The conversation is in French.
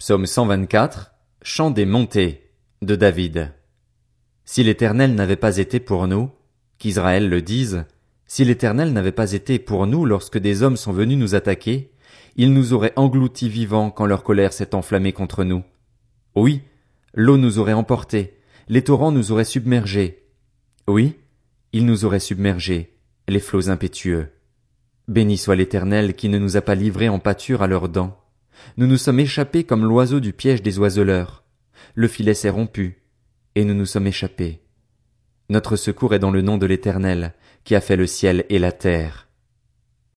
Psaume 124, Chant des montées, de David. Si l'éternel n'avait pas été pour nous, qu'Israël le dise, si l'éternel n'avait pas été pour nous lorsque des hommes sont venus nous attaquer, il nous aurait engloutis vivants quand leur colère s'est enflammée contre nous. Oui, l'eau nous aurait emportés, les torrents nous auraient submergés. Oui, ils nous auraient submergés, les flots impétueux. Béni soit l'éternel qui ne nous a pas livrés en pâture à leurs dents. Nous nous sommes échappés comme l'oiseau du piège des oiseleurs. Le filet s'est rompu, et nous nous sommes échappés. Notre secours est dans le nom de l'Éternel, qui a fait le ciel et la terre.